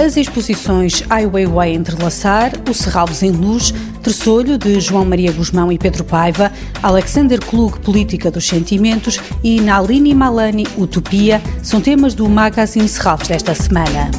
exposições Ai Weiwei Entrelaçar, O Serralves em Luz, Terçolho, de João Maria Guzmão e Pedro Paiva, Alexander Klug, Política dos Sentimentos e Nalini Malani, Utopia, são temas do Magazine Serralves desta semana.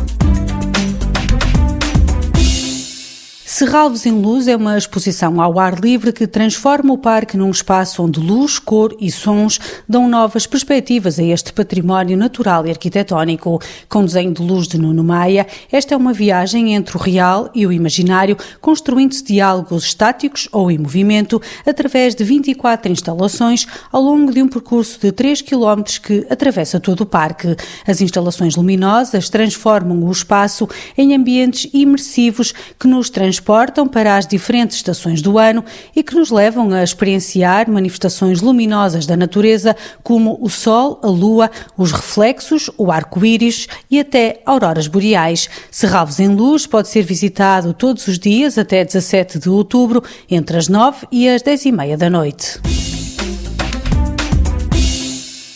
Serralves em Luz é uma exposição ao ar livre que transforma o parque num espaço onde luz, cor e sons dão novas perspectivas a este património natural e arquitetónico. Com desenho de luz de Nuno Maia, esta é uma viagem entre o real e o imaginário, construindo-se diálogos estáticos ou em movimento através de 24 instalações ao longo de um percurso de 3 km que atravessa todo o parque. As instalações luminosas transformam o espaço em ambientes imersivos que nos transportam transportam para as diferentes estações do ano e que nos levam a experienciar manifestações luminosas da natureza como o sol, a lua, os reflexos, o arco-íris e até auroras boreais. Serralves em Luz pode ser visitado todos os dias até 17 de outubro, entre as 9 e as 10 e meia da noite.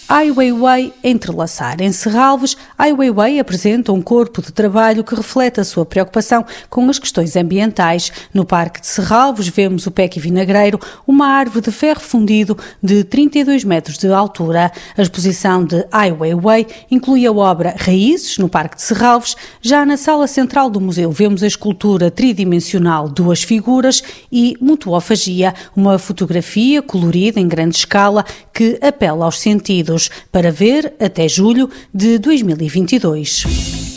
Ai Weiwei entrelaçar. Em Serralves, Ai Weiwei apresenta um corpo de trabalho que reflete a sua preocupação com as questões ambientais. No Parque de Serralves vemos o Peque Vinagreiro, uma árvore de ferro fundido de 32 metros de altura. A exposição de Ai Weiwei inclui a obra Raízes, no Parque de Serralves. Já na sala central do museu vemos a escultura tridimensional Duas Figuras e Mutuofagia, uma fotografia colorida em grande escala que apela aos sentidos para ver até julho de 2022.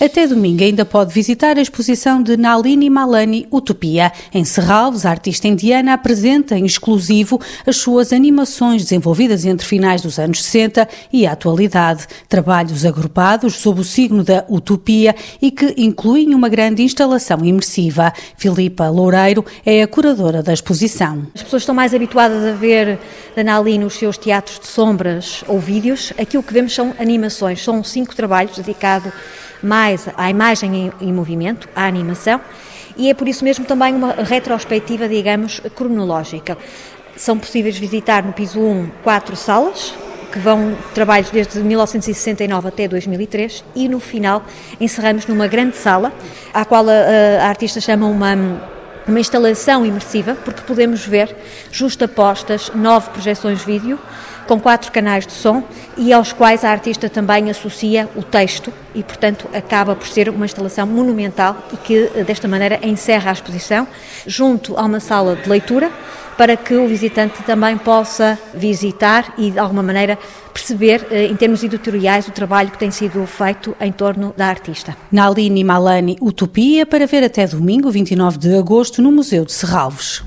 Até domingo ainda pode visitar a exposição de Nalini Malani Utopia. Em Serralves, a artista indiana apresenta em exclusivo as suas animações desenvolvidas entre finais dos anos 60 e a atualidade. Trabalhos agrupados sob o signo da utopia e que incluem uma grande instalação imersiva. Filipa Loureiro é a curadora da exposição. As pessoas estão mais habituadas a ver a Nalini nos seus teatros de sombras ou vídeos. Aqui o que vemos são animações. São cinco trabalhos dedicados mais à imagem em, em movimento, à animação, e é por isso mesmo também uma retrospectiva, digamos, cronológica. São possíveis visitar no piso 1 quatro salas, que vão trabalhos desde 1969 até 2003 e no final encerramos numa grande sala, à qual a, a artista chama uma uma instalação imersiva, porque podemos ver justapostas nove projeções vídeo com quatro canais de som e aos quais a artista também associa o texto e, portanto, acaba por ser uma instalação monumental e que, desta maneira, encerra a exposição junto a uma sala de leitura para que o visitante também possa visitar e, de alguma maneira, perceber, eh, em termos editoriais, o trabalho que tem sido feito em torno da artista. Nalini Malani Utopia, para ver até domingo, 29 de agosto, no Museu de Serralvos.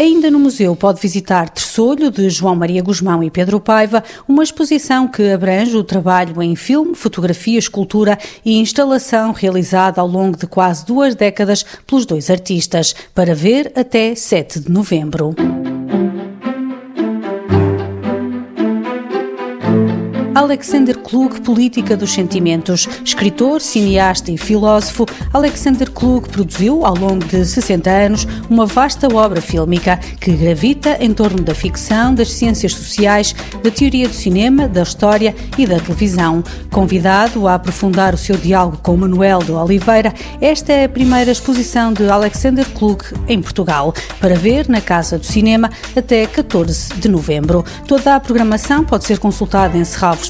Ainda no museu pode visitar Terçolho, de João Maria Guzmão e Pedro Paiva, uma exposição que abrange o trabalho em filme, fotografia, escultura e instalação realizada ao longo de quase duas décadas pelos dois artistas, para ver até 7 de novembro. Alexander Klug, Política dos Sentimentos. Escritor, cineasta e filósofo, Alexander Klug produziu, ao longo de 60 anos, uma vasta obra fílmica que gravita em torno da ficção, das ciências sociais, da teoria do cinema, da história e da televisão. Convidado a aprofundar o seu diálogo com Manuel de Oliveira, esta é a primeira exposição de Alexander Klug em Portugal, para ver na Casa do Cinema até 14 de novembro. Toda a programação pode ser consultada em Serralves